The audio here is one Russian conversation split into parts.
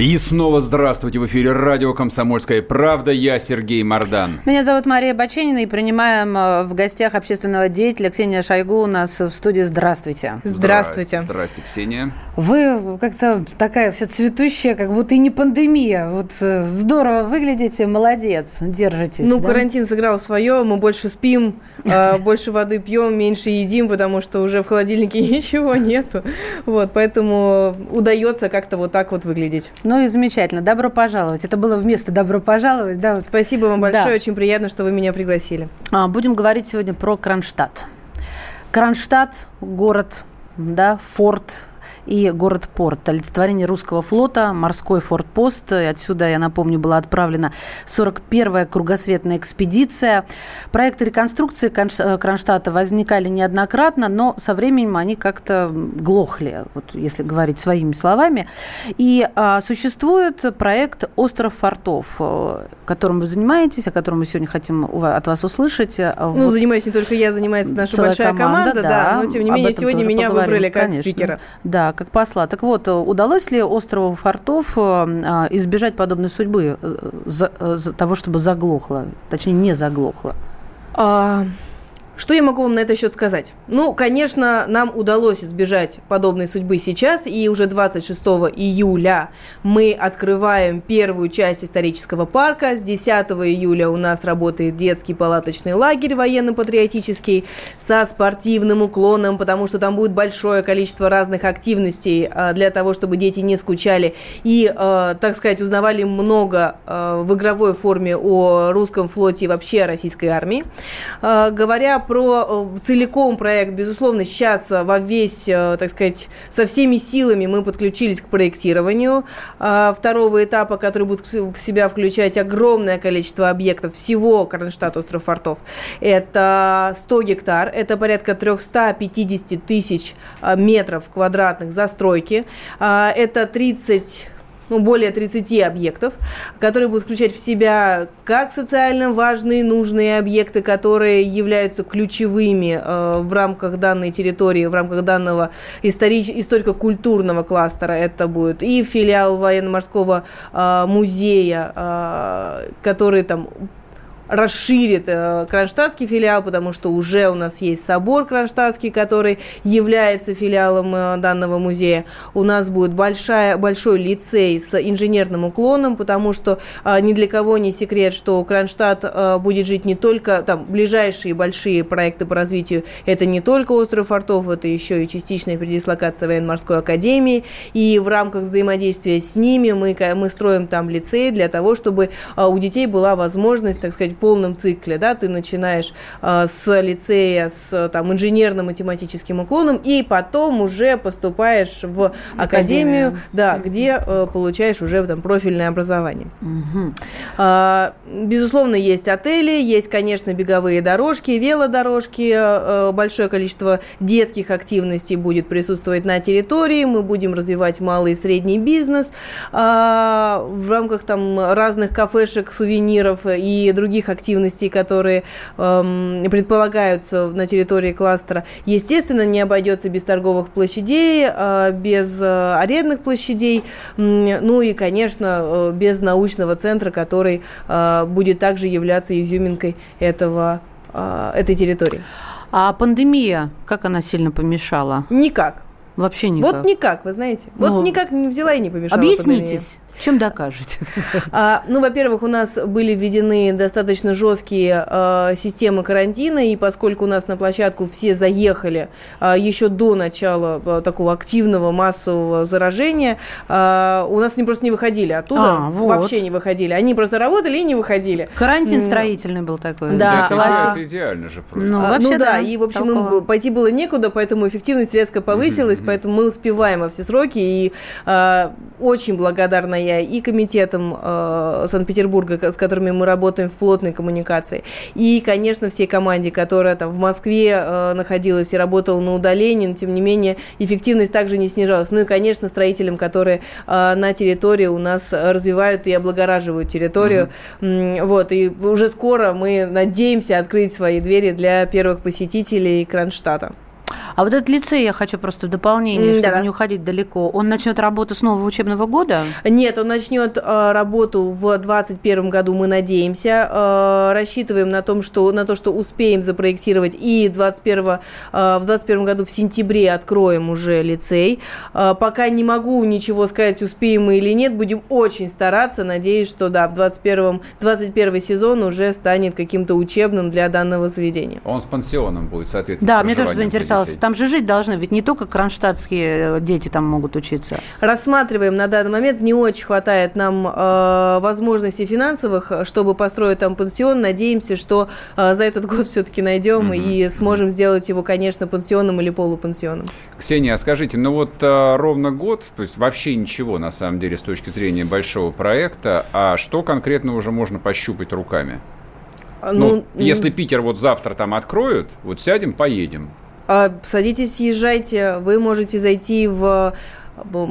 И снова здравствуйте в эфире радио «Комсомольская правда». Я Сергей Мордан. Меня зовут Мария Баченина и принимаем э, в гостях общественного деятеля Ксения Шойгу у нас в студии. Здравствуйте. Здравствуйте. Здравствуйте, Ксения. Вы как-то такая вся цветущая, как будто и не пандемия. Вот э, здорово выглядите, молодец, держитесь. Ну, да? карантин сыграл свое, мы больше спим, э, больше воды пьем, меньше едим, потому что уже в холодильнике ничего нету. Вот, поэтому удается как-то вот так вот выглядеть. Ну и замечательно. Добро пожаловать. Это было вместо «Добро пожаловать». Да, вот. Спасибо вам большое, Да. очень приятно, что вы меня пригласили. А, Будем говорить сегодня про Кронштадт. Кронштадт – город, да, форт и город-порт. Олицетворение русского флота, морской форт-пост. И Отсюда, я напомню, была отправлена 41-я кругосветная экспедиция. Проекты реконструкции э, Кронштадта возникали неоднократно, но со временем они как-то глохли, вот если говорить своими словами. И а, существует проект «Остров фортов», э, которым вы занимаетесь, о котором мы сегодня хотим от вас услышать. Э, Ну, вот занимаюсь не только я, занимается наша большая команда, да, но тем не менее сегодня меня поговорим, выбрали как конечно. спикера. Да, как посла. Так вот, э, удалось ли острову Фортов э, а, избежать подобной судьбы, э, за- за того, чтобы заглохло, точнее, не заглохло? А, Что я могу вам на этот счет сказать? Ну, конечно, нам удалось избежать подобной судьбы сейчас, и уже 26 июля мы открываем первую часть исторического парка. С 10 июля у нас работает детский палаточный лагерь военно-патриотический со спортивным уклоном, потому что там будет большое количество разных активностей а, для того, чтобы дети не скучали и, а, так сказать, узнавали много а, в игровой форме о русском флоте и вообще о российской армии. Говоря про э, целиком проект, безусловно, сейчас э, во весь, э, так сказать, со всеми силами мы подключились к проектированию второго этапа, который будет в себя включать огромное количество объектов всего Кронштадт, остров Фортов. Это 100 гектар, это порядка 350 тысяч метров квадратных застройки, это 30 ну, более 30 объектов, которые будут включать в себя как социально важные, нужные объекты, которые являются ключевыми э, в рамках данной территории, в рамках данного историч- историко-культурного кластера. Это будет и филиал военно-морского э, музея, э, который там расширит э, кронштадтский филиал, потому что уже у нас есть собор кронштадтский, который является филиалом э, данного музея. У нас будет большая, большой лицей с инженерным уклоном, потому что э, ни для кого не секрет, что Кронштадт э, будет жить не только там ближайшие большие проекты по развитию. Это не только остров фортов, это еще и частичная передислокация военно-морской академии. И в рамках взаимодействия с ними мы, мы строим там лицей для того, чтобы а, у детей была возможность, так сказать, полном цикле, да, ты начинаешь а, с лицея с там инженерно-математическим уклоном и потом уже поступаешь в академию, Академию. да, где э, получаешь уже там профильное образование. Мгм. А, Безусловно, есть отели, есть, конечно, беговые дорожки, велодорожки, э, большое количество детских активностей будет присутствовать на территории, мы будем развивать малый и средний бизнес а, в рамках там разных кафешек, сувениров и других активностей, которые эм, предполагаются на территории кластера. Естественно, не обойдется без торговых площадей, э, без э, арендных площадей, м, ну и, конечно, э, без научного центра, который э, будет также являться изюминкой этого, э, этой территории. А пандемия, как она сильно помешала? Никак. Вообще никак. Вот никак, вы знаете. Вот Ну, никак не взяла и не помешала. пандемия. Чем докажете? А, ну, во-первых, у нас были введены достаточно жесткие э, системы карантина, и поскольку у нас на площадку все заехали э, еще до начала э, такого активного массового заражения, э, у нас они просто не выходили оттуда, А, вот. вообще не выходили. Они просто работали и не выходили. Карантин строительный был такой. Да, это, а- это идеально же просто. Ну, А, вообще, ну да, да, и в общем толково. им пойти было некуда, поэтому эффективность резко повысилась, поэтому мы успеваем во все сроки, и а, очень благодарна я моя, и комитетом э, Санкт-Петербурга, с которыми мы работаем в плотной коммуникации, и, конечно, всей команде, которая там в Москве э, находилась и работала на удалении, но, тем не менее, эффективность также не снижалась. Ну и, конечно, строителям, которые э, на территории у нас развивают и облагораживают территорию. Mm-hmm. Вот, и уже скоро мы надеемся открыть свои двери для первых посетителей Кронштадта. А вот этот лицей, я хочу просто в дополнение, чтобы да. не уходить далеко, он начнет работу с нового учебного года? Нет, он начнет э, работу в 2021 году, мы надеемся. Э, рассчитываем на, том, что, на то, что успеем запроектировать и 21, э, в 2021 году в сентябре откроем уже лицей. Э, пока не могу ничего сказать, успеем мы или нет, будем очень стараться. Надеюсь, что да, в 21, 21 сезон уже станет каким-то учебным для данного заведения. Он с пансионом будет, соответственно. Да, мне тоже заинтересовался там же жить должны, ведь не только кронштадтские э, дети там могут учиться. Рассматриваем на данный момент, не очень хватает нам э, возможностей финансовых, чтобы построить там пансион. Надеемся, что э, за этот год все-таки найдем mm-hmm. и сможем сделать его, конечно, пансионом или полупансионом. Ксения, а скажите, ну вот э, ровно год, то есть вообще ничего на самом деле с точки зрения большого проекта, а что конкретно уже можно пощупать руками? Ну, ну, если Питер вот завтра там откроют, вот сядем, поедем. А, садитесь, езжайте. Вы можете зайти в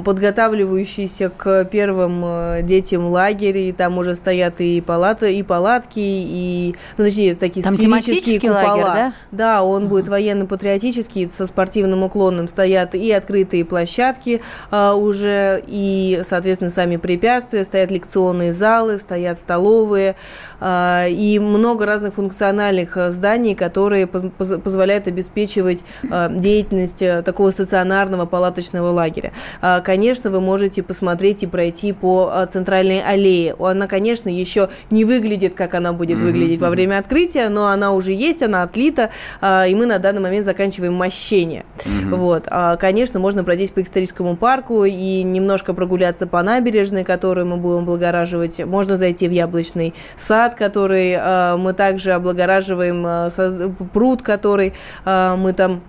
подготавливающийся к первым э, детям лагерь, и там уже стоят и палаты, и палатки, и, ну, точнее, такие там сферические купола. Лагерь, да? да, он uh-huh. будет военно-патриотический, со спортивным уклоном стоят и открытые площадки а, уже, и, соответственно, сами препятствия, стоят лекционные залы, стоят столовые, а, и много разных функциональных э, зданий, которые позволяют обеспечивать а, деятельность такого стационарного палаточного лагеря. А, конечно, вы можете посмотреть и пройти по а, центральной аллее. Она, конечно, еще не выглядит, как она будет mm-hmm. выглядеть во время открытия, но она уже есть, она отлита, а, и мы на данный момент заканчиваем мощение. Mm-hmm. Вот. Конечно, можно пройтись по историческому парку и немножко прогуляться по набережной, которую мы будем облагораживать. Можно зайти в яблочный сад, который мы также облагораживаем, пруд, который мы там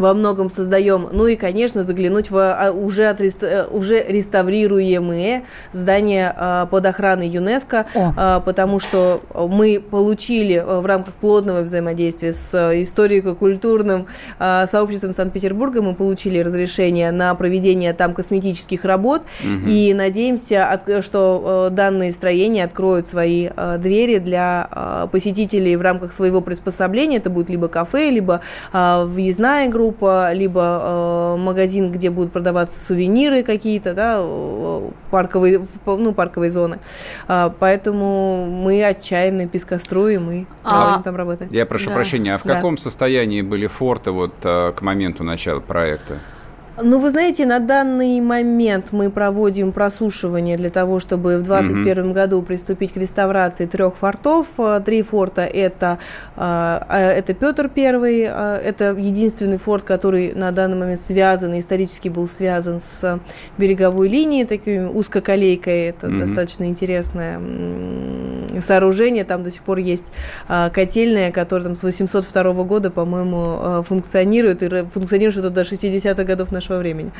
во многом создаем. Ну и, конечно, заглянуть в а, уже, отрест... Э, уже реставрируемые здания а, под охраной ЮНЕСКО, О. А, потому что мы получили в рамках плотного взаимодействия с историко-культурным сообществом Санкт-Петербурга, мы получили разрешение на проведение там косметических работ угу. и надеемся, что данные строения откроют свои двери для посетителей в рамках своего приспособления. Это будет либо кафе, либо въездная группа, группа, либо э, магазин, где будут продаваться сувениры какие-то, да, э, парковые, ну, парковые зоны. А, поэтому мы отчаянно пескоструем и а, там работать. Я прошу да. прощения, а в да. каком состоянии были форты вот э, к моменту начала проекта? Ну, вы знаете, на данный момент мы проводим просушивание для того, чтобы в 2021 mm-hmm. году приступить к реставрации трех фортов. Э, три форта это, э, э, это Петр Первый, это единственный форт, который на данный момент связан, исторически был связан с береговой линией, такой узкоколейкой. Это mm-hmm. достаточно интересное сооружение. Там до сих пор есть котельная, которая там с 802 года, по-моему, функционирует, и функционирует что-то до 60-х годов нашего нашего времени.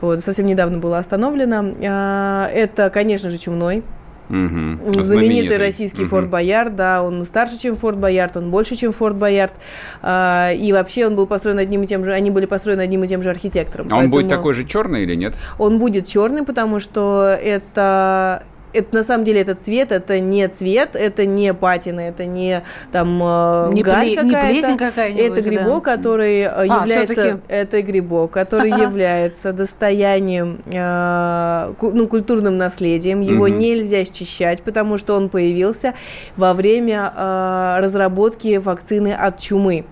Вот, совсем недавно было остановлено. А, это, конечно же, Чумной. Угу. Знаменитый, Знаменитый российский угу. Форт Боярд, да, он старше, чем Форт Боярд, он больше, чем Форт Боярд, а, и вообще он был построен одним и тем же, они были построены одним и тем же архитектором. А он будет такой же черный или нет? Он будет черный, потому что это это на самом деле этот цвет, это не цвет, это не патина, это не там э, не гарь какая-то. какая это грибок, да. который э, а, является, это грибок, который является достоянием, э, ну, культурным наследием. Его mm нельзя счищать, потому что он появился во время э, разработки вакцины от чумы.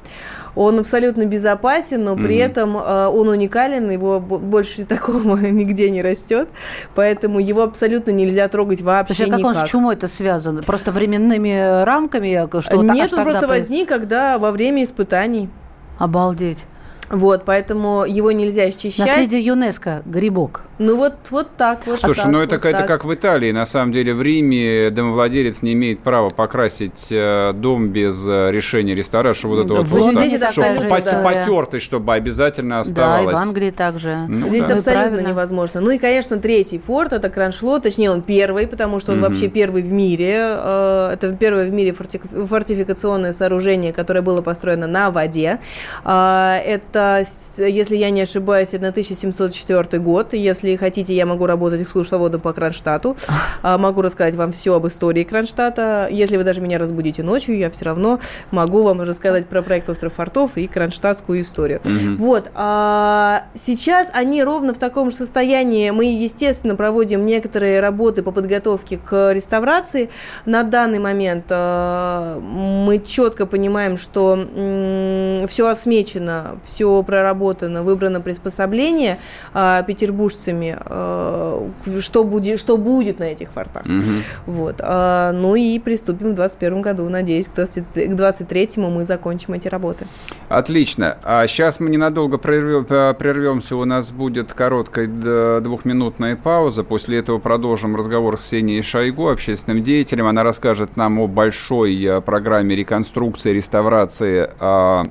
Он абсолютно безопасен, но при mm-hmm. этом э, он уникален, его больше такого нигде не растет, поэтому его абсолютно нельзя трогать вообще Слушай, а как никак. он с чумой это связано? Просто временными рамками? Что Нет, он просто возник, когда во время испытаний. Обалдеть. Вот, поэтому его нельзя счищать. Наследие ЮНЕСКо, грибок. Ну вот, вот так вот. Слушай, так, ну это, вот это так. как в Италии. На самом деле в Риме домовладелец не имеет права покрасить э, дом без э, решения ресторана, чтобы вот это Да вот, вот Лондоне так, чтобы же пот- история. потертость, чтобы обязательно Да, и оставалось. в Англии также. Ну Здесь да. Абсолютно правильно. невозможно. Ну и, конечно, третий форт это Краншло, точнее он первый, потому что он Мгм. вообще первый в мире. Э, Это первое в мире форти- фортификационное сооружение, которое было построено на воде. А, Это, если я не ошибаюсь, 1704 год. Если хотите, я могу работать экскурсоводом по Кронштадту. А, Могу рассказать вам все об истории Кронштадта. Если вы даже меня разбудите ночью, я все равно могу вам рассказать про проект «Остров фортов» и кронштадтскую историю. Мгм. Вот. а сейчас они ровно в таком же состоянии. Мы, естественно, проводим некоторые работы по подготовке к реставрации. На данный момент а, мы четко понимаем, что все осмечено, все проработано, выбрано приспособление а, петербуржцами, а, что, будет, что будет на этих фортах. Мгм. Вот. а, ну и приступим в 2021 году. Надеюсь, к 2023 мы закончим эти работы. Отлично. А сейчас мы ненадолго прервем- э, прервемся. У нас будет короткая двухминутная пауза. После этого продолжим разговор с Ксенией Шойгу, общественным деятелем. Она расскажет нам о большой э, программе реконструкции, реставрации а,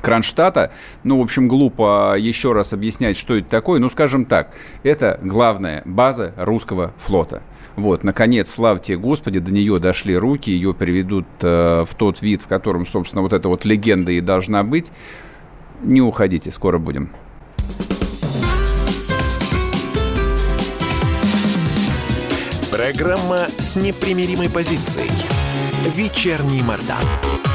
Кронштадта. Ну, в общем, глупо еще раз объяснять, что это такое. Ну, скажем так, это главная база русского флота. Вот, наконец, славьте Господи, до нее дошли руки, ее приведут э, в тот вид, в котором, собственно, вот эта вот легенда и должна быть. Не уходите, скоро будем. Программа с непримиримой позицией. Вечерний Мордан.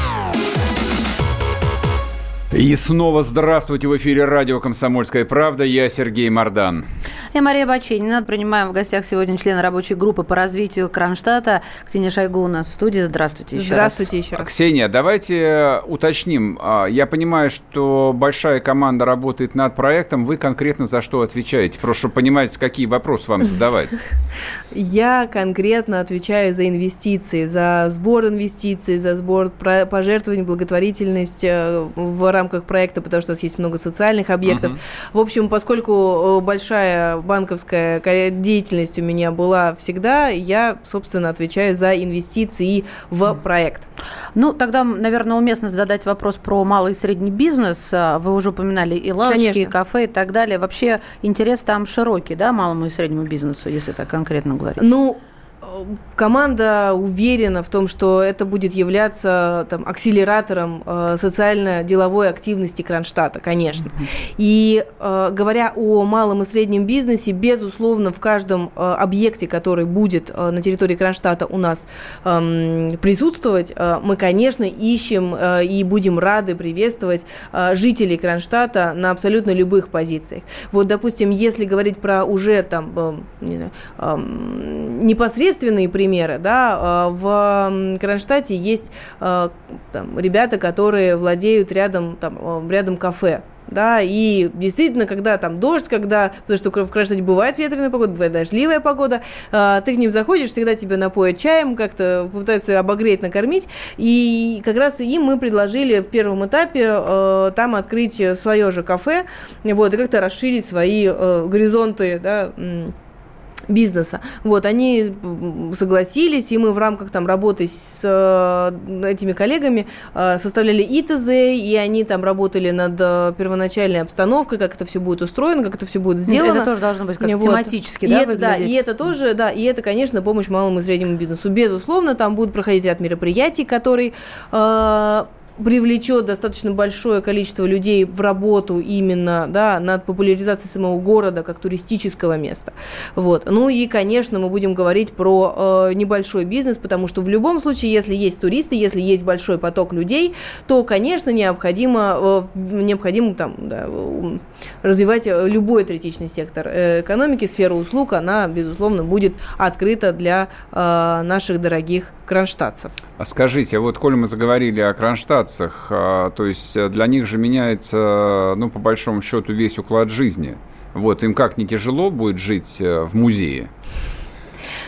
И снова здравствуйте в эфире радио «Комсомольская правда». Я Сергей Мордан. Я Мария Баченина. Принимаем в гостях сегодня члена рабочей группы по развитию Кронштадта. Ксения Шойгу у нас в студии. Здравствуйте еще Здравствуйте еще раз. Ксения, давайте э, уточним. А, Я понимаю, что большая команда работает над проектом. Вы конкретно за что отвечаете? Просто чтобы понимать, какие вопросы вам задавать. Я конкретно отвечаю за инвестиции, за сбор инвестиций, за сбор пожертвований, благотворительность э, в рамках проекта, потому что у нас есть много социальных объектов. Мгм. В общем, поскольку э, большая банковская ка- деятельность у меня была всегда, я, собственно, отвечаю за инвестиции в проект. Ну, тогда, наверное, уместно задать вопрос про малый и средний бизнес. А, Вы уже упоминали и лавочки, Конечно. и кафе, и так далее. Вообще интерес там широкий, да, малому и среднему бизнесу, если так конкретно говорить? Ну, команда уверена в том, что это будет являться там, акселератором э, социально-деловой активности Кронштадта, конечно. И э, говоря о малом и среднем бизнесе, безусловно, в каждом э, объекте, который будет э, на территории Кронштадта у нас эм, присутствовать, э, мы, конечно, ищем э, и будем рады приветствовать э, жителей Кронштадта на абсолютно любых позициях. Вот, допустим, если говорить про уже там э, не знаю, непосредственные примеры, да, э, в Кронштадте есть э, там, ребята, которые владеют рядом, там, э, рядом кафе, да, и действительно, когда там дождь, когда, потому что в Кронштадте бывает ветреная погода, бывает дождливая погода, ты к ним заходишь, всегда тебя напоят чаем, как-то пытаются обогреть, накормить, и как раз им мы предложили в первом этапе там открыть свое же кафе, вот, и как-то расширить свои горизонты, да, бизнеса. Вот, они согласились, и мы в рамках там работы с э, этими коллегами э, составляли ИТЗ, и они там работали над э, первоначальной обстановкой, как это все будет устроено, как это все будет сделано. Это тоже должно быть как Вот. тематически, и да, это, да, и это тоже, да, и это, конечно, помощь малому и среднему бизнесу. Безусловно, там будут проходить ряд мероприятий, которые э, привлечет достаточно большое количество людей в работу именно да, над популяризацией самого города как туристического места. Вот. Ну и, конечно, мы будем говорить про э, небольшой бизнес, потому что в любом случае, если есть туристы, если есть большой поток людей, то, конечно, необходимо, э, необходимо там, да, развивать э, любой третичный сектор э, экономики, сфера услуг, она, безусловно, будет открыта для э, наших дорогих кронштадтцев. А скажите, вот коль мы заговорили о кронштадтцах, а, то есть э, для них же меняется, ну, по большому счету, весь уклад жизни. Вот, им как не тяжело будет жить э, в музее?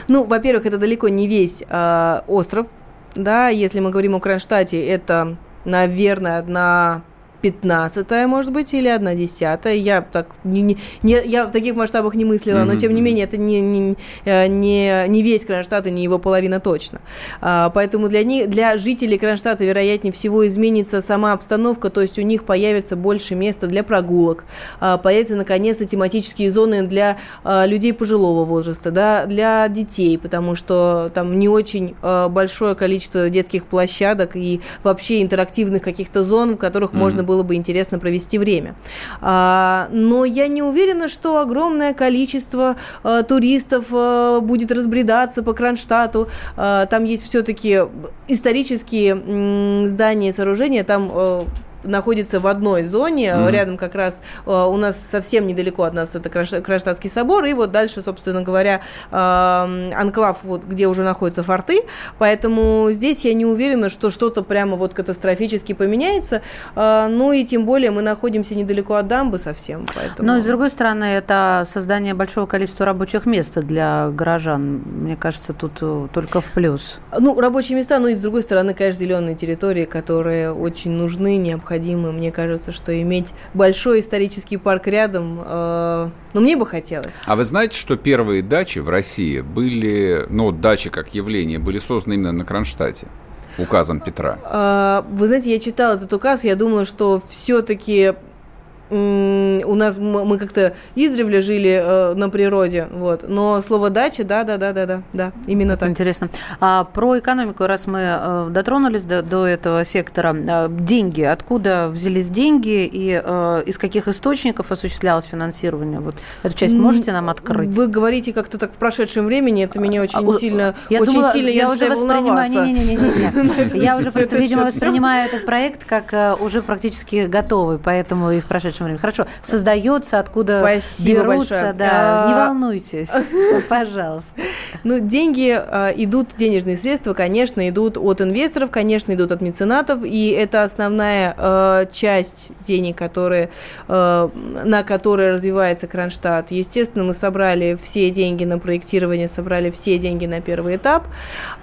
Ну, во-первых, это далеко не весь э, остров, да, если мы говорим о Кронштадте, это, наверное, одна пятнадцатая, может быть, или одна десятая. Я так не, не, я в таких масштабах не мыслила, mm-hmm. но тем не менее это не, не, э, не, не весь Кронштадт и не его половина точно. А, поэтому для, них, для жителей Кронштадта, вероятнее всего, изменится сама обстановка, то есть у них появится больше места для прогулок, а, появятся наконец-то тематические зоны для а, людей пожилого возраста, да, для детей, потому что там не очень а, большое количество детских площадок и вообще интерактивных каких-то зон, в которых mm-hmm. можно было было бы интересно провести время. А, но я не уверена, что огромное количество а, туристов а, будет разбредаться по Кронштадту. Там есть все-таки исторические здания, сооружения, там находится в одной зоне, mm-hmm. рядом как раз э, у нас совсем недалеко от нас это Кронштадтский собор, и вот дальше, собственно говоря, э, анклав, вот где уже находятся форты, поэтому здесь я не уверена, что что-то прямо вот катастрофически поменяется, э, ну и тем более мы находимся недалеко от дамбы совсем, поэтому... Но, с другой стороны, это создание большого количества рабочих мест для горожан, мне кажется, тут только в плюс. Ну, рабочие места, ну и с другой стороны, конечно, зеленые территории, которые очень нужны, необходимы необходимы. Мне кажется, что иметь большой исторический парк рядом, э, ну, мне бы хотелось. А вы знаете, что первые дачи в России были, ну, дачи как явление, были созданы именно на Кронштадте? Указом Петра. Э, вы знаете, я читала этот указ, я думала, что все-таки у нас мы как-то издревле жили э, на природе, вот. Но слово дача, да, да, да, да, да, да, именно так. Интересно. А про экономику, раз мы э, дотронулись до, до этого сектора, э, деньги, откуда взялись деньги и э, из каких источников осуществлялось финансирование? Вот эту часть можете нам открыть? Вы говорите как-то так в прошедшем времени, это меня очень а, сильно, я очень думала, сильно я, я уже воспринимаю, не, не, не, не, не, я уже просто, видимо, воспринимаю этот проект как э, уже практически готовый, поэтому и в прошедшем прошедшем времени. Хорошо, создается, откуда Спасибо берутся, большое. да. А... Не волнуйтесь, пожалуйста. Ну, деньги а, идут, денежные средства, конечно, идут от инвесторов, конечно, идут от меценатов, и это основная а, часть денег, которые, а, на которые развивается Кронштадт. Естественно, мы собрали все деньги на проектирование, собрали все деньги на первый этап,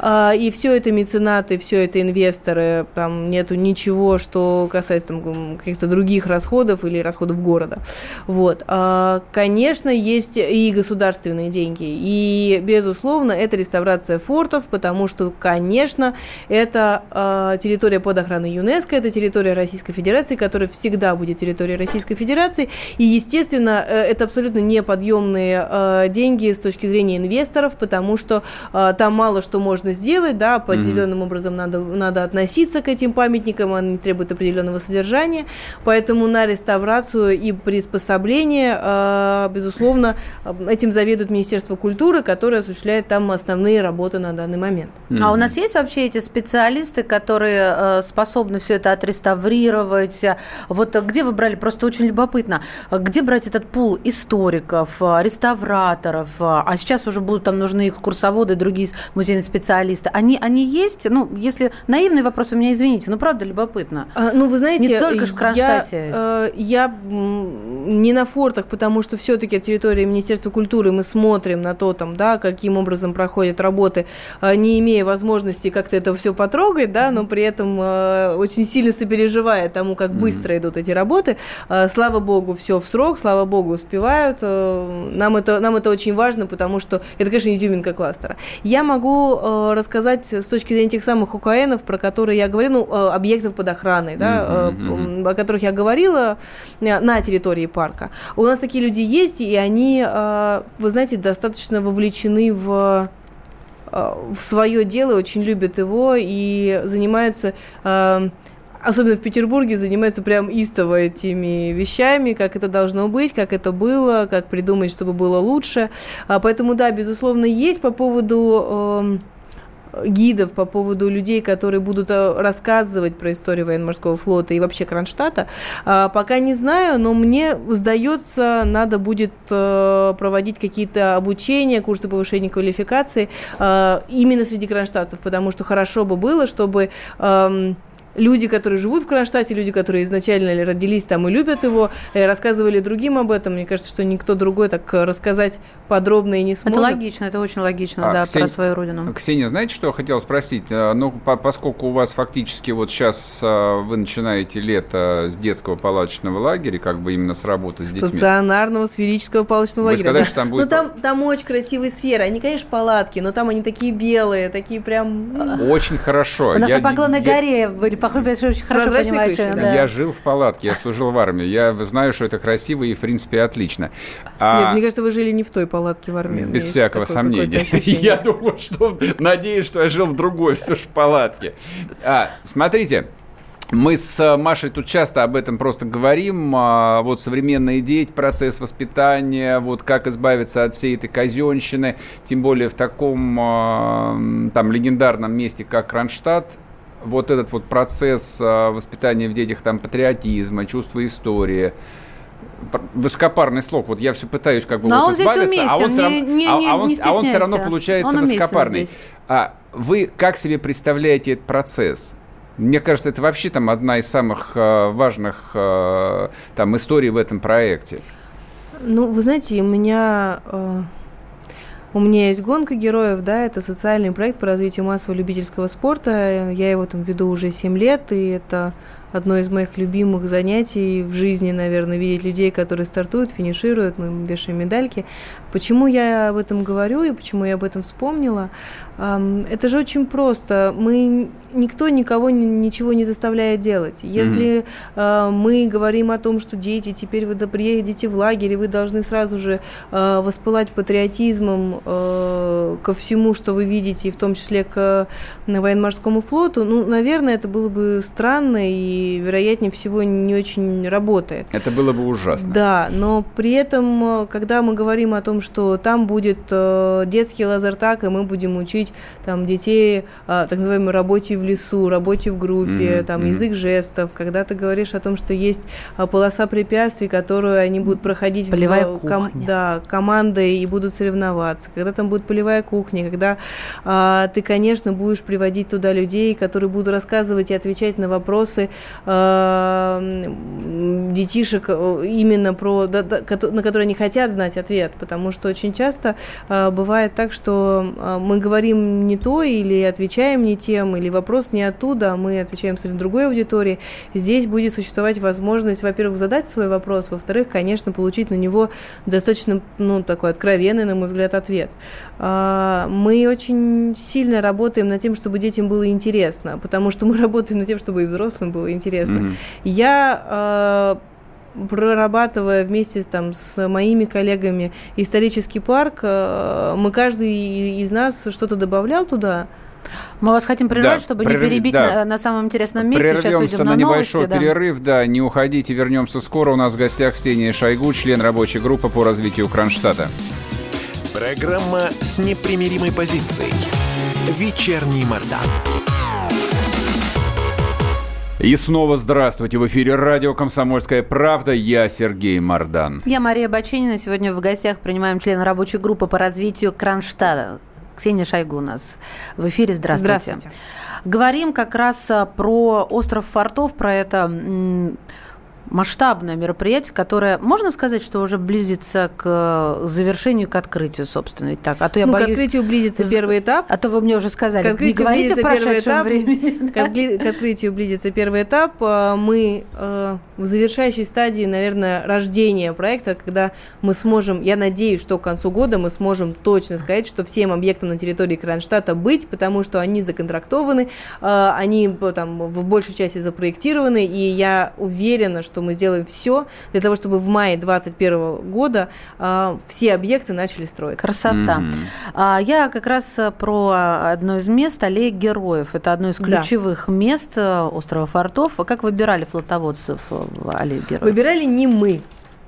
и все это меценаты, все это инвесторы, там нету ничего, что касается там, каких-то других расходов или расходов города. Вот. А, конечно, есть и государственные деньги, и, безусловно, это реставрация фортов, потому что, конечно, это а, территория под охраной ЮНЕСКО, это территория Российской Федерации, которая всегда будет территорией Российской Федерации, и, естественно, э, это абсолютно неподъемные а, деньги с точки зрения инвесторов, потому что там мало что можно сделать, да, определенным mm-hmm. образом надо, надо относиться к этим памятникам, они требуют определенного содержания, поэтому на реставрацию реставрацию и приспособление, а, безусловно, этим заведует Министерство культуры, которое осуществляет там основные работы на данный момент. А у нас есть вообще эти специалисты, которые э, способны все это отреставрировать? Вот где вы брали? Просто очень любопытно. Где брать этот пул историков, реставраторов? А сейчас уже будут там нужны их курсоводы, другие музейные специалисты. Они, они есть? Ну, если наивный вопрос, у меня извините, но правда любопытно. А, ну, вы знаете, не только в Кронштадте. Я, э, я не на фортах, потому что все-таки территория Министерства культуры мы смотрим на то, там, да, каким образом проходят работы, а, не имея возможности как-то это все потрогать, да, но при этом э, очень сильно сопереживая тому, как быстро идут эти работы. Э, слава богу, все в срок, слава богу, успевают. Нам, это, нам это очень важно, потому что это, конечно, изюминка кластера. Я могу рассказать с точки зрения тех самых УКНов, про которые я говорила, ну, объектов под охраной, да, э, о которых я говорила, на территории парка. У нас такие люди есть, и они, э, вы знаете, достаточно вовлечены в э, в свое дело, очень любят его и занимаются особенно в Петербурге, занимаются прям истово этими вещами, как это должно быть, как это было, как придумать, чтобы было лучше. А, поэтому, да, безусловно, есть по поводу эм, гидов, по поводу людей, которые будут э, рассказывать про историю военно-морского флота и вообще Кронштадта, а, пока не знаю, но мне сдается, надо будет э, проводить какие-то обучения, курсы повышения квалификации э, именно среди кронштадтцев, потому что хорошо бы было, чтобы эм, люди, которые живут в Кронштадте, люди, которые изначально родились там и любят его, э, рассказывали другим об этом. Мне кажется, что никто другой так рассказать подробно и не сможет. Это логично, это очень логично, а, да, Ксения, про свою родину. Ксения, знаете, что я хотел спросить? А, ну, по поскольку у вас фактически вот сейчас а, вы начинаете лето с детского палаточного лагеря, как бы именно с работы с детьми. Стационарного сферического палаточного вы лагеря. Сказали, да. что там будет... Ну, там, там очень красивые сферы. Они, конечно, палатки, но там они такие белые, такие прям... Очень хорошо. У нас я, на Поклонной я... горе были похоже, что очень хорошо понимаете. Крышей, да. Я жил в палатке, я служил в армии. Я знаю, что это красиво и, в принципе, отлично. А... Нет, мне кажется, вы жили не в той палатке в армии. Без всякого сомнения. Я думаю, что... Надеюсь, что я жил в другой все же палатке. А, смотрите, мы с Машей тут часто об этом просто говорим. А, вот современная идея, процесс воспитания, вот как избавиться от всей этой казенщины, тем более в таком а, там легендарном месте, как Кронштадт вот этот вот процесс а, воспитания в детях там патриотизма, чувства истории, высокопарный слог. Вот я все пытаюсь как бы Но вот он избавиться, а он, все равно, не, а, а, он, а он все равно получается он высокопарный. А вы как себе представляете этот процесс? Мне кажется, это вообще там одна из самых э, важных там историй в этом проекте. Ну, вы знаете, у меня у меня есть гонка героев, да, это социальный проект по развитию массового любительского спорта. Я его там веду уже 7 лет, и это одно из моих любимых занятий в жизни, наверное, видеть людей, которые стартуют, финишируют, мы вешаем медальки. Почему я об этом говорю и почему я об этом вспомнила? Это же очень просто. Мы никто никого ничего не заставляет делать. Если mm-hmm. мы говорим о том, что дети, теперь вы приедете в лагерь, и вы должны сразу же а, воспылать патриотизмом а, ко всему, что вы видите, и в том числе к военно-морскому флоту, ну, наверное, это было бы странно и, вероятнее всего, не очень работает. Это было бы ужасно. Да, но при этом, когда мы говорим о том, что там будет детский лазертак, и мы будем учить там детей а, так называемой работе в лесу, работе в группе, mm-hmm. там mm-hmm. язык жестов, когда ты говоришь о том, что есть а, полоса препятствий, которую они будут проходить полевая в, ком, да, командой и будут соревноваться, когда там будет полевая кухня, когда а, ты, конечно, будешь приводить туда людей, которые будут рассказывать и отвечать на вопросы а, детишек э, именно про, да, да, на которые они хотят знать ответ, потому что очень часто а, бывает так, что а, мы говорим говорим не то или отвечаем не тем, или вопрос не оттуда, а мы отвечаем с другой аудитории, здесь будет существовать возможность, во-первых, задать свой вопрос, во-вторых, конечно, получить на него достаточно, ну, такой откровенный, на мой взгляд, ответ. А, мы очень сильно работаем над тем, чтобы детям было интересно, потому что мы работаем над тем, чтобы и взрослым было интересно. Mm-hmm. Я а, прорабатывая вместе там, с моими коллегами исторический парк, э, мы каждый из нас что-то добавлял туда. Мы вас хотим прервать, да, чтобы прерв... не перебить да. на, на самом интересном месте. Прервемся Сейчас на, на небольшой новости, перерыв, да. да, не уходите, вернемся скоро. У нас в гостях Ксения Шойгу, член рабочей группы по развитию Кронштадта. Программа с непримиримой позицией. Вечерний Мордан. И снова здравствуйте. В эфире радио «Комсомольская правда». Я Сергей Мордан. Я Мария Баченина. Сегодня в гостях принимаем члена рабочей группы по развитию Кронштадта. Ксения Шойгу у нас в эфире. Здравствуйте. Здравствуйте. Говорим как раз а, про остров Фортов, про это масштабное мероприятие, которое, можно сказать, что уже близится к завершению, к открытию, собственно, ведь так. А то я ну, боюсь... к открытию близится первый этап. А то вы мне уже сказали, к открытию не близится первый этап. Времени, к, открытию близится первый этап. А, мы э, в завершающей стадии, наверное, рождения проекта, когда мы сможем, я надеюсь, что к концу года мы сможем точно сказать, что всем объектам на территории Кронштадта быть, потому что они законтрактованы, э, они там в большей части запроектированы, и я уверена, что что мы сделаем все для того, чтобы в мае 2021 года э, все объекты начали строиться. Красота. Mm-hmm. А, я как раз э, про одно из мест, аллея героев. Это одно из ключевых да. мест э, острова Фортов. А как выбирали флотоводцев в аллее героев? Выбирали не мы.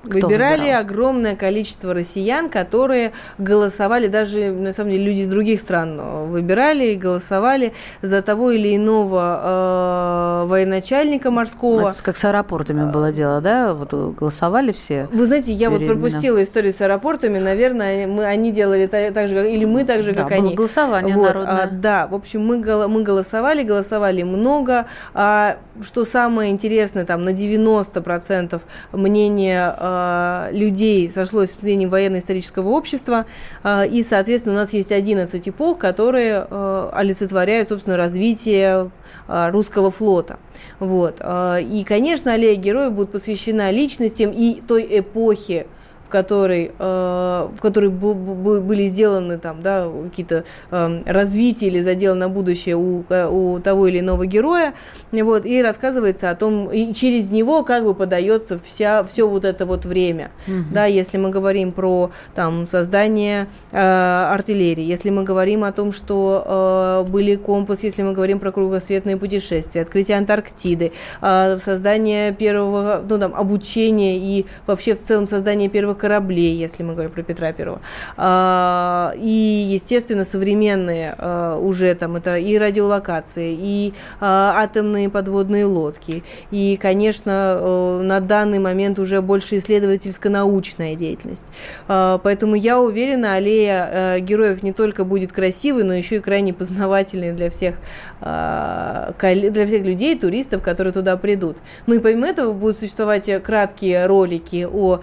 Кто выбирали выбирал? огромное количество россиян, которые голосовали, даже на самом деле люди из других стран э, выбирали и голосовали за того или иного э, военачальника морского. Это как с аэропортами было дело, да? Вот голосовали все. Вы знаете, я вот пропустила историю с аэропортами, наверное, мы они делали так, же, или мы так же, как да, они. голосование вот, народное. А, да, в общем, мы мы голосовали, голосовали много. А, что самое интересное, там на 90% мнение э, людей сошлось с мнением военно-исторического общества, э, и, соответственно, у нас есть 11 эпох, которые э, олицетворяют, собственно, развитие э, русского флота. Вот. Э, и, конечно, аллея героев будет посвящена личностям и той эпохе, которой, э, в которой были сделаны там, да, какие-то э, развития или заделы на будущее у, у того или иного героя, вот, и рассказывается о том, и через него как бы подается вся, все вот это вот время, угу. да, если мы говорим про там создание э, артиллерии, если мы говорим о том, что э, были компас, если мы говорим про кругосветные путешествия, открытие Антарктиды, э, создание первого, ну там, обучения и вообще в целом создание первых кораблей, если мы говорим про Петра Первого. А, и, естественно, современные а, уже там это и радиолокации, и а, атомные подводные лодки, и, конечно, на данный момент уже больше исследовательско-научная деятельность. Поэтому я уверена, аллея героев не только будет красивой, но еще и крайне познавательной для всех, для всех людей, туристов, которые туда придут. Ну и помимо этого будут существовать краткие ролики о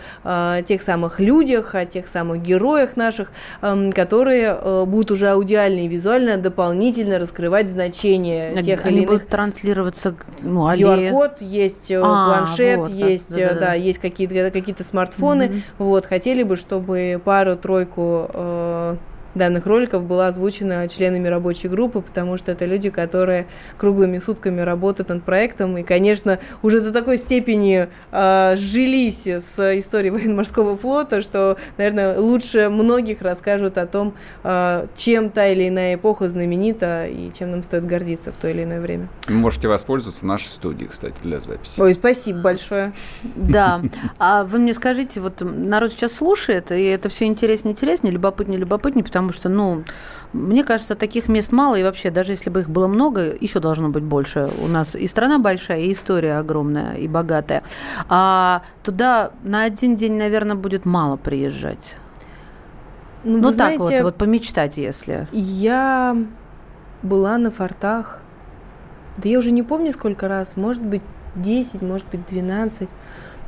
тех самых людях, о тех самых героях наших, эм, которые э, будут уже аудиально и визуально дополнительно раскрывать значение а, тех или иных. будут транслироваться, ну, QR-код, есть э, а, планшет, вот, есть, да, да, да. да, есть какие-то какие смартфоны. Mm-hmm. Вот, хотели бы, чтобы пару-тройку э, данных роликов была озвучена членами рабочей группы, потому что это люди, которые круглыми сутками работают над проектом и, конечно, уже до такой степени э, сжились с историей военно-морского флота, что, наверное, лучше многих расскажут о том, э, чем та или иная эпоха знаменита и чем нам стоит гордиться в то или иное время. Вы можете воспользоваться нашей студией, кстати, для записи. Ой, спасибо большое. Да. А вы мне скажите, вот народ сейчас слушает, и это все интереснее, интереснее, любопытнее, любопытнее, потому потому что, ну, мне кажется, таких мест мало, и вообще, даже если бы их было много, еще должно быть больше. У нас и страна большая, и история огромная, и богатая. А туда на один день, наверное, будет мало приезжать. Ну, ну так знаете, вот, вот помечтать, если. Я была на фортах, да я уже не помню сколько раз, может быть 10, может быть 12.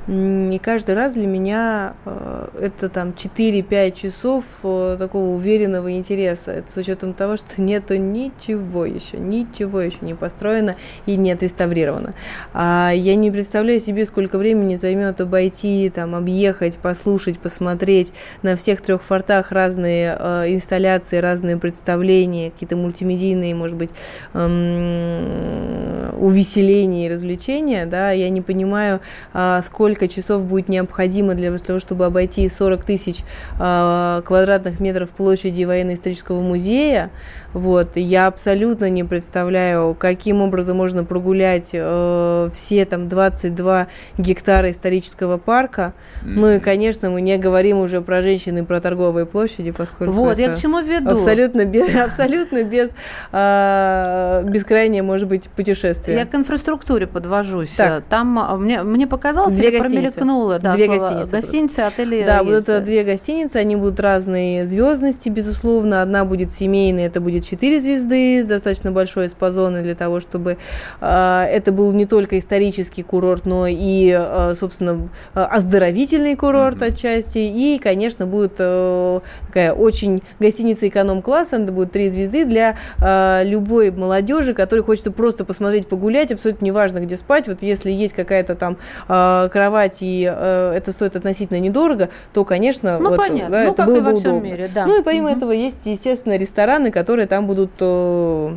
И каждый раз для меня э, это там 4-5 часов э, такого уверенного интереса. Это с учетом того, что нету ничего еще, ничего еще не построено и не отреставрировано. А я не представляю себе, сколько времени займет обойти, там, объехать, послушать, посмотреть на всех трех фортах разные э, инсталляции, разные представления, какие-то мультимедийные, может быть, эм, увеселения и развлечения. Да? Я не понимаю, э, сколько сколько часов будет необходимо для того, чтобы обойти 40 тысяч э, квадратных метров площади военно-исторического музея. Вот. Я абсолютно не представляю, каким образом можно прогулять э, все там 22 гектара исторического парка. Mm-hmm. Ну и, конечно, мы не говорим уже про женщины, про торговые площади, поскольку вот, я к чему веду. Абсолютно без, абсолютно без э, бескрайнее, может быть, путешествие. Я к инфраструктуре подвожусь. Так. Там а, мне, мне показалось, две промелькнуло, да, две гостиницы, гостиницы, отели. Да, будут это две гостиницы, они будут разные звездности, безусловно. Одна будет семейная, это будет 4 звезды с достаточно большой эспозоной для того, чтобы э, это был не только исторический курорт, но и, э, собственно, оздоровительный курорт mm-hmm. отчасти. И, конечно, будет э, такая очень гостиница эконом-класса, это будет три звезды для э, любой молодежи, которой хочется просто посмотреть, погулять, абсолютно неважно, где спать. Вот если есть какая-то там э, кровать и э, это стоит относительно недорого, то, конечно, ну, вот, понятно. Да, ну, это было бы удобно. Мире, да. Ну и помимо угу. этого есть, естественно, рестораны, которые там будут, э,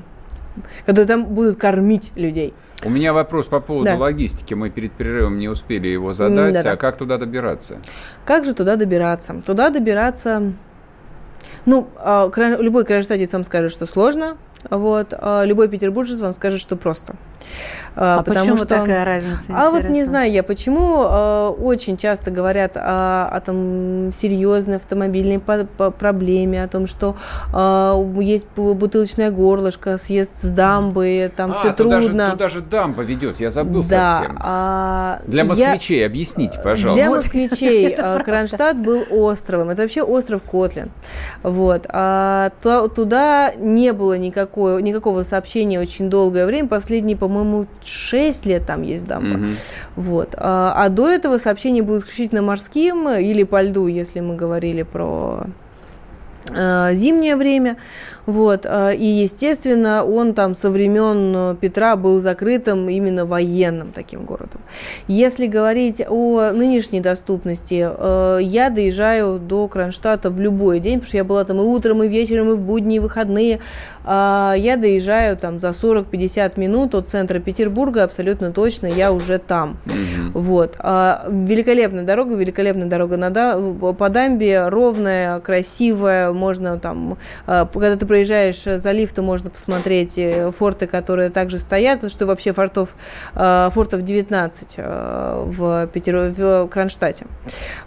которые там будут кормить людей. У меня вопрос по поводу да. логистики. Мы перед перерывом не успели его задать. Да-да. А как туда добираться? Как же туда добираться? Туда добираться... Ну, а, любой кронштадтец вам скажет, что сложно, вот, а любой петербуржец вам скажет, что просто. А, а потому почему что... такая разница? А вот не знаю я почему. Э, очень часто говорят о, о там серьезной автомобильной по по проблеме, о том, что э, есть бутылочное горлышко, съезд с дамбы, там а, все трудно. Даже, туда же дамба ведет, я забыл да, совсем. А, Для москвичей я... объясните, пожалуйста. Для москвичей э, Кронштадт был островом. Это вообще остров Котлин. Вот. А, то, туда не было никакого, никакого сообщения очень долгое время. Последние, по-моему, 6 лет там есть дамба. Угу. Вот. А, а до этого сообщение будет исключительно морским или по льду, если мы говорили про зимнее время. Вот. А, и, естественно, он там со времен э, Петра был закрытым именно военным таким городом. Если говорить о нынешней доступности, э, я доезжаю до Кронштадта в любой день, потому что я была там и утром, и вечером, и в будни, и выходные. А, я доезжаю там за 40-50 минут от центра Петербурга, абсолютно точно, я уже там. Mm-hmm. Вот. А, великолепная дорога, великолепная дорога на, по дамбе, ровная, красивая, можно там, когда ты проезжаешь залив, то можно посмотреть э, форты, которые также стоят, потому что вообще фортов, э, фортов 19 э, в, Питер, в Кронштадте.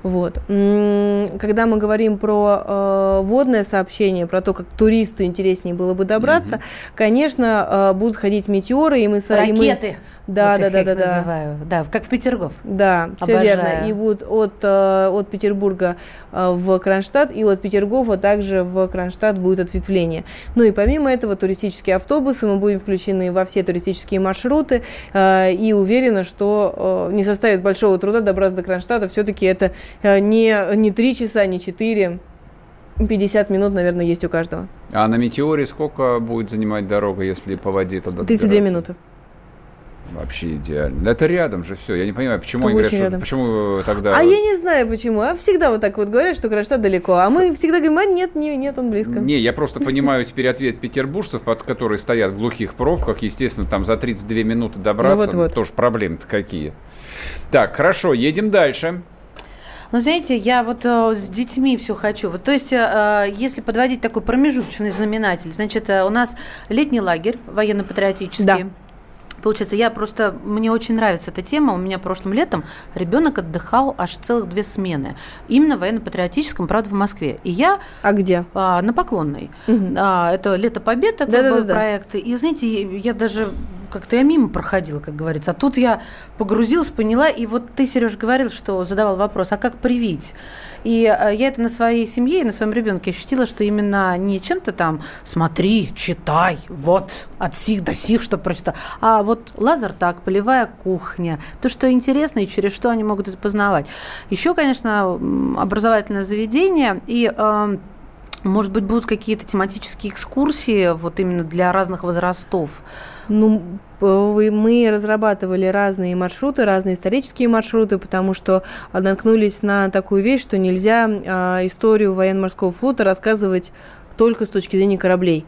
Вот. Когда мы говорим про водное сообщение, про то, как туристу интереснее было бы добраться, mm-hmm. конечно, будут ходить метеоры, и мы... Ракеты! И мы, да, вот да, да, да, да. Называю. Да, как в Петергоф. Да, все верно. И вот от, э, от Петербурга э, в Кронштадт и от Петергофа также в Кронштадт будет ответвление. Ну и помимо этого туристические автобусы, мы будем включены во все туристические маршруты э, и уверена, что не составит большого труда добраться до Кронштадта. Все-таки это не, не 3 часа, не 4 50 минут, наверное, есть у каждого. А на Метеоре сколько будет занимать дорога, если по воде туда 32 минуты. Вообще идеально. Это рядом же все. Я не понимаю, почему Это они говорят, рядом. что, почему тогда... А я не знаю, почему. А всегда вот так вот говорят, что Кронштадт далеко. А С... мы всегда говорим, а нет, не, нет, он близко. Не, я просто понимаю теперь ответ петербуржцев, под которые стоят в глухих пробках. Естественно, там за 32 минуты добраться. Ну, вот, вот. Тоже проблемы-то какие. Так, хорошо, едем дальше. Ну, знаете, я вот э, с детьми все хочу. Вот, то есть, э, если подводить такой промежуточный знаменатель, значит, э, у нас летний лагерь военно-патриотический. Да. Получается, я просто, мне очень нравится эта тема. У меня прошлым летом ребенок отдыхал аж целых две смены. Именно в военно-патриотическом, правда, в Москве. И я... А где? А, на Поклонной. Угу. А, это «Лето Побед» такой да, был да, проект. Да. И, знаете, я даже как-то я мимо проходила, как говорится. А тут я погрузилась, поняла, и вот ты, Сереж, говорил, что задавал вопрос, а как привить? И э, я это на своей семье и на своем ребенке ощутила, что именно не чем-то там смотри, читай, вот, от сих до сих, что прочитал, а вот лазер так, полевая кухня, то, что интересно и через что они могут это познавать. Еще, конечно, образовательное заведение и э, может быть, будут какие-то тематические экскурсии вот именно для разных возрастов? Ну, мы разрабатывали разные маршруты, разные исторические маршруты, потому что наткнулись на такую вещь, что нельзя э, историю военно-морского флота рассказывать только с точки зрения кораблей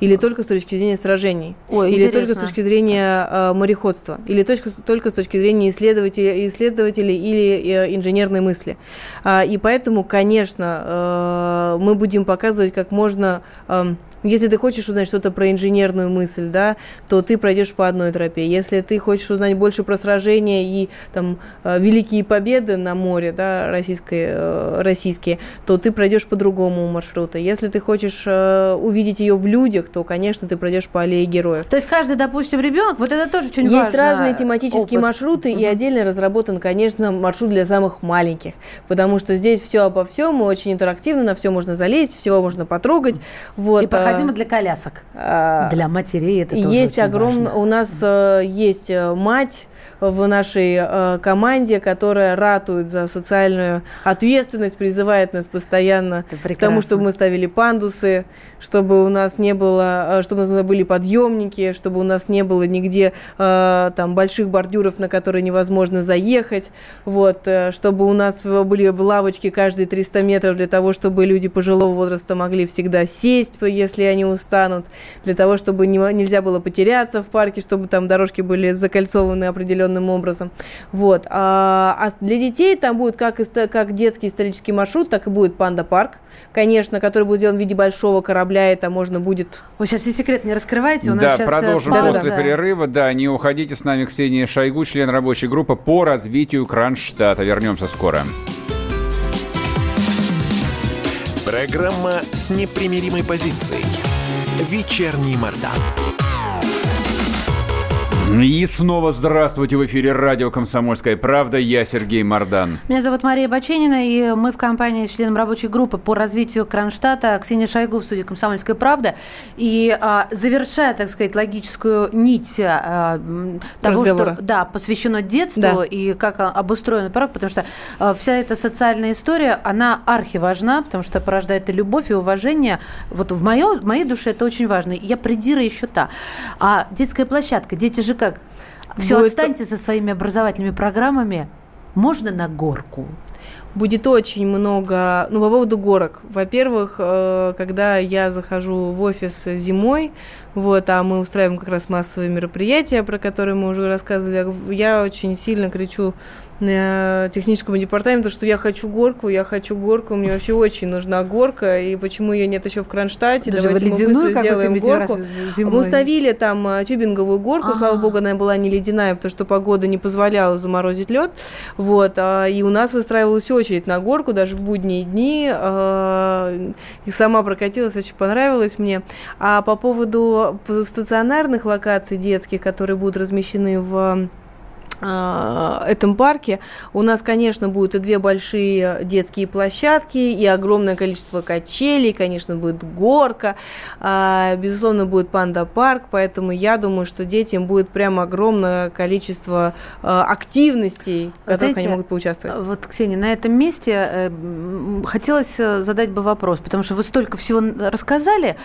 или только с точки зрения сражений, Ой, или интересно. только с точки зрения э, мореходства, или только, только с точки зрения исследователей, исследователей или э, инженерной мысли. А, и поэтому, конечно, э, мы будем показывать как можно э, если ты хочешь узнать что-то про инженерную мысль, да, то ты пройдешь по одной тропе. Если ты хочешь узнать больше про сражения и там э, великие победы на море, да, российские, э, российские, то ты пройдешь по другому маршруту. Если ты хочешь э, увидеть ее в людях, то, конечно, ты пройдешь по аллее героев. То есть каждый, допустим, ребенок, вот это тоже очень Есть важно. Есть разные тематические опыт. маршруты, угу. и отдельно разработан, конечно, маршрут для самых маленьких, потому что здесь все обо всем, мы очень интерактивно, на все можно залезть, всего можно потрогать. Вот. И необходимо для колясок. А, для матерей это тоже Есть огромное... У нас э, есть э, мать в нашей э, команде, которая ратует за социальную ответственность, призывает нас постоянно к тому, чтобы мы ставили пандусы, чтобы у нас не было, э, чтобы у нас были подъемники, чтобы у нас не было нигде э, там больших бордюров, на которые невозможно заехать, вот, э, чтобы у нас были лавочки каждые 300 метров для того, чтобы люди пожилого возраста могли всегда сесть, если они устанут, для того, чтобы не, нельзя было потеряться в парке, чтобы там дорожки были закольцованы определенным образом. Вот. А, а для детей там будет как, как детский исторический маршрут, так и будет панда-парк, конечно, который будет сделан в виде большого корабля, это можно будет... Вы сейчас и секрет не раскрывайте, у нас да, сейчас э, продолжим пауза. после перерыва. Да, не уходите с нами Ксения Шойгу, член рабочей группы по развитию Кронштадта. Вернемся скоро. Программа с непримиримой позицией. Вечерний Мордан. И снова здравствуйте в эфире радио «Комсомольская правда». Я Сергей Мордан. Меня зовут Мария Баченина, и мы в компании с членом рабочей группы по развитию Кронштадта Ксения Шойгу в студии «Комсомольская правда». И а, завершая, так сказать, логическую нить а, того, Разговора. что да, посвящено детству да. и как обустроен парк, потому что а, вся эта социальная история, она архиважна, потому что порождает и любовь, и уважение. Вот в, моё, в моей душе это очень важно. Я придира еще та. А детская площадка, дети же как? Все, Будет... отстаньте со своими образовательными программами. Можно на горку? будет очень много, ну, по поводу горок. Во-первых, э, когда я захожу в офис зимой, вот, а мы устраиваем как раз массовые мероприятия, про которые мы уже рассказывали, я очень сильно кричу техническому департаменту, что я хочу горку, я хочу горку, мне вообще очень нужна горка, и почему ее нет еще в Кронштадте, Даже давайте мы быстро сделаем горку. Мы установили там э, тюбинговую горку, А-а-а. слава богу, она была не ледяная, потому что погода не позволяла заморозить лед, вот, а, и у нас выстраивалась очередь на горку, даже в будние дни, а, и сама прокатилась, очень понравилось мне. А по поводу стационарных локаций детских, которые будут размещены в а, этом парке у нас, конечно, будут и две большие детские площадки, и огромное количество качелей, конечно, будет горка, а, безусловно, будет панда-парк, поэтому я думаю, что детям будет прям огромное количество а, активностей, в которых Знаете, они могут поучаствовать. Вот, Ксения, на этом месте э, хотелось э, задать бы вопрос, потому что вы столько всего рассказали,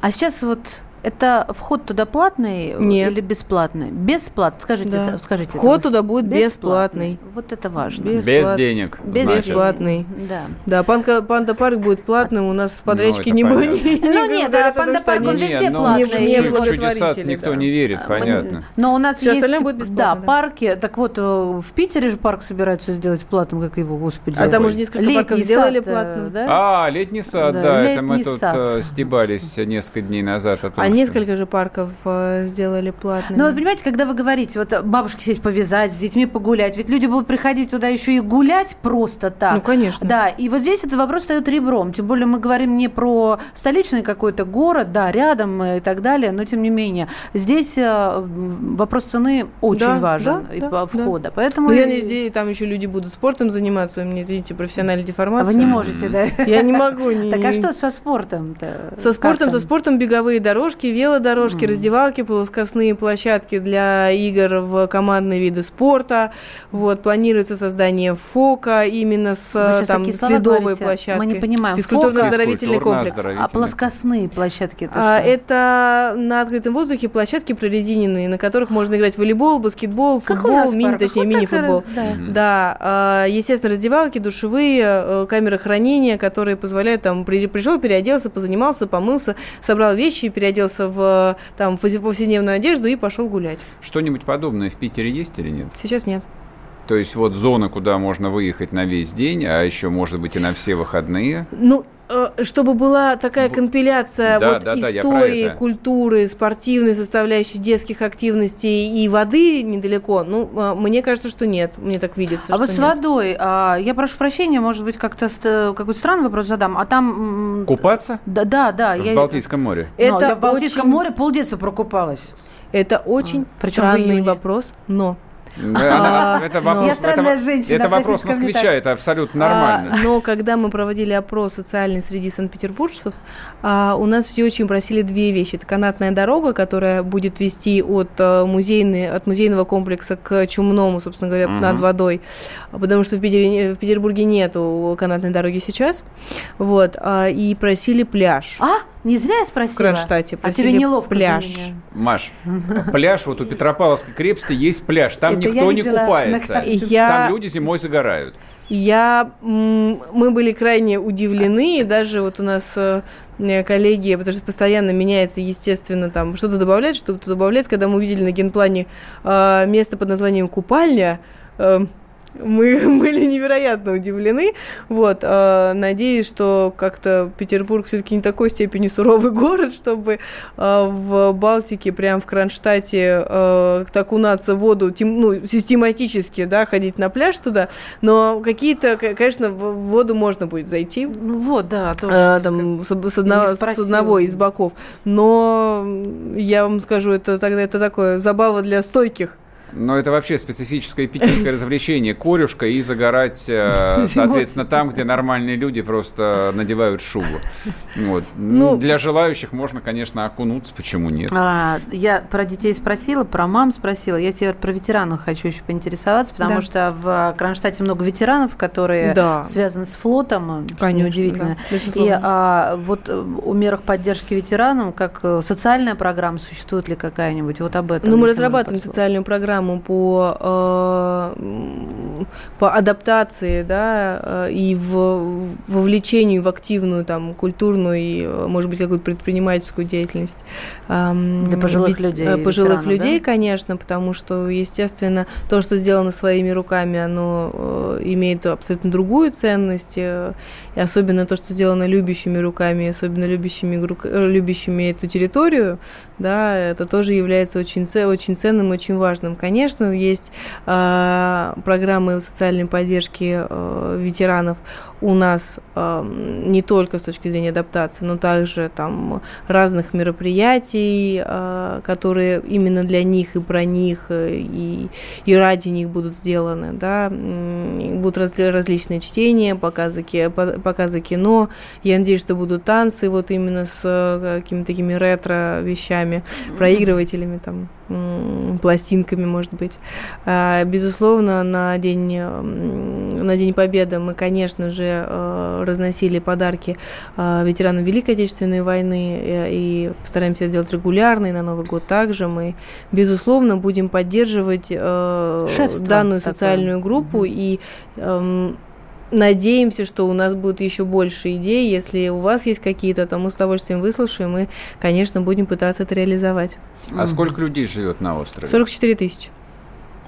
а сейчас вот это вход туда платный Нет. или бесплатный? Бесплатный. Скажите, да. скажите. Вход туда будет бесплатный. бесплатный. Вот это важно. Бесплат... Без денег. Без бесплатный. Да. Да, панда, панда парк будет платным. У нас подрядчики ну, не было. Ну нет, да, панда парк он везде ну, платный. Не, не чудеса никто не верит, понятно. Но у нас есть да, парки. Так вот, э, в Питере же парк собираются сделать платным, как его, господи. А там уже несколько парков сделали э, платным. А, летний сад, да. Это мы тут э, стебались несколько дней назад. А несколько же парков э, сделали платными. Ну, вот понимаете, когда вы говорите, вот бабушке сесть повязать, с детьми погулять, ведь люди будут приходить туда еще и гулять просто так. Ну, конечно. Да, и вот здесь этот вопрос встает ребром. Тем более мы говорим не про столичный какой-то город, да, рядом и так далее, но тем не менее. Здесь э, вопрос цены очень да, важен да, и да, входа. Да. Поэтому... Ну, я не здесь, там еще люди будут спортом заниматься, мне, извините, профессиональная деформация. А вы не можете, да? Я не могу. Так а что со спортом-то? Со спортом, со спортом беговые дорожки, велодорожки, площадки, раздевалки, плоскостные площадки для игр в командные виды спорта. Вот, планируется создание ФОКа именно с там, следовой площадкой. Мы не понимаем. Физкультурно-оздоровительный комплекс. А плоскостные площадки? Это, а, это на открытом воздухе площадки прорезиненные, на которых можно играть в волейбол, баскетбол, футбол, мини, точнее, мини-футбол. Да, да а, естественно, раздевалки, душевые, э, камеры хранения, которые позволяют там пришел, переоделся, позанимался, помылся, собрал вещи, переоделся в там повседневную одежду и пошел гулять. Что-нибудь подобное в Питере есть или нет? Сейчас нет. То есть вот зона, куда можно выехать на весь день, а еще, может быть, и на все выходные? Ну, Э, чтобы была такая компиляция да, вот да, истории, да, культуры, спортивной составляющей детских активностей и воды недалеко, ну, э, мне кажется, что нет, мне так видится. А вот с нет. водой, а, я прошу прощения, может быть, как-то какой-то странный вопрос задам, а там... Купаться? Да, да, да. В я... Балтийском море? Это я в Балтийском очень... море полдетства прокупалась. Это очень а, странный вопрос, но а, это вопрос, Я странная женщина. Это вопрос москвича, это абсолютно а, нормально. Но когда мы проводили опрос социальный среди санкт-петербуржцев, а, у нас все очень просили две вещи. Это канатная дорога, которая будет вести от, э, музейной, от музейного комплекса к Чумному, собственно говоря, над водой, потому что в, Питере, в Петербурге нету канатной дороги сейчас. Вот, и просили пляж. А? Не зря я спросила. В Кронштадте А тебе неловко пляж. Маш, пляж вот у Петропавловской крепости есть пляж. Там никто не купается. Там люди зимой загорают. Я, мы были крайне удивлены, и даже вот у нас э, коллеги, потому что постоянно меняется, естественно, там что-то добавляется, что-то добавляется. Когда мы увидели на генплане э, место под названием «Купальня», э, мы были невероятно удивлены. Вот, э, надеюсь, что как-то Петербург все-таки не такой степени суровый город, чтобы э, в Балтике, прям в Кронштадте, э, окунаться в воду, тем, ну, систематически, да, ходить на пляж туда. Но какие-то, конечно, в воду можно будет зайти. Ну, вот, да, тоже. Э, там, с, с, одного, с одного из боков. Но я вам скажу, это тогда это такое забава для стойких. Но это вообще специфическое питерское развлечение. Корюшка и загорать, э, соответственно, там, где нормальные люди просто надевают шубу. Вот. Ну, Для желающих можно, конечно, окунуться, почему нет? А, я про детей спросила, про мам спросила. Я теперь про ветеранов хочу еще поинтересоваться, потому да. что в Кронштадте много ветеранов, которые да. связаны с флотом, конечно, удивительно. Да, и а, вот э, у мерах поддержки ветеранам, как э, социальная программа, существует ли какая-нибудь? Вот об этом. Ну, мы разрабатываем социальную программу программу по, э, по адаптации, да, э, и в вовлечению в активную там культурную и, э, может быть, какую-то предпринимательскую деятельность. Для пожилых Ведь, людей. Пожилых ветеранов, людей, да? конечно, потому что, естественно, то, что сделано своими руками, оно имеет абсолютно другую ценность, и особенно то, что сделано любящими руками, особенно любящими, любящими эту территорию, да, это тоже является очень, очень ценным, очень важным. Конечно, есть э, программы социальной поддержки э, ветеранов у нас э, не только с точки зрения адаптации, но также там разных мероприятий, э, которые именно для них и про них э, и, и ради них будут сделаны, да, будут раз, различные чтения, показы, показы кино, я надеюсь, что будут танцы вот именно с э, какими-то такими ретро вещами, проигрывателями там, пластинками, может быть. А, безусловно, на день, на день Победы мы, конечно же, э, разносили подарки э, ветеранам Великой Отечественной войны э, и постараемся это делать регулярно, и на Новый год также. Мы, безусловно, будем поддерживать Шефство данную такое. социальную группу угу. и эм, надеемся, что у нас будет еще больше идей. Если у вас есть какие-то, то мы с удовольствием выслушаем и, конечно, будем пытаться это реализовать. А сколько людей живет на острове? 44 тысячи.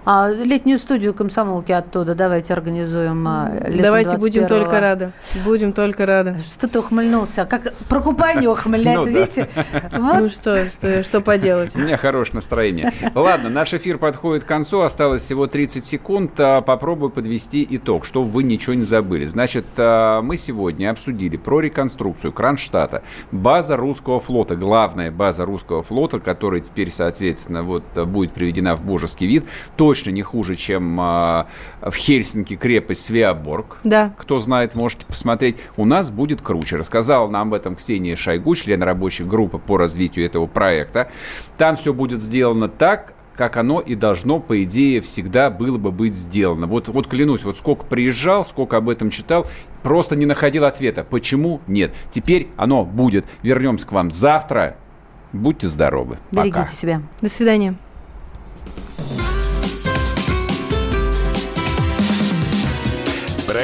А летнюю студию комсомолки оттуда давайте организуем. А, давайте будем только рады. Будем только рады. Что ты ухмыльнулся? Как про купание ухмыляется, ну видите? Ну что, что поделать? У меня хорошее настроение. Ладно, наш эфир подходит к концу. Осталось всего 30 секунд. А, попробую подвести итог, чтобы вы ничего не забыли. Значит, а, мы сегодня обсудили про реконструкцию Кронштадта. База русского флота, главная база русского флота, которая теперь, соответственно, вот будет приведена в божеский вид. То точно не хуже, чем а, в Хельсинки крепость Свеоборг. Да. Кто знает, можете посмотреть. У нас будет круче. Рассказала нам об этом Ксения Шойгу, член рабочей группы по развитию этого проекта. Там все будет сделано так, как оно и должно, по идее, всегда было бы быть сделано. Вот, вот клянусь, вот сколько приезжал, сколько об этом читал, просто не находил ответа. Почему нет? Теперь оно будет. Вернемся к вам завтра. Будьте здоровы. Берегите Пока. себя. До свидания.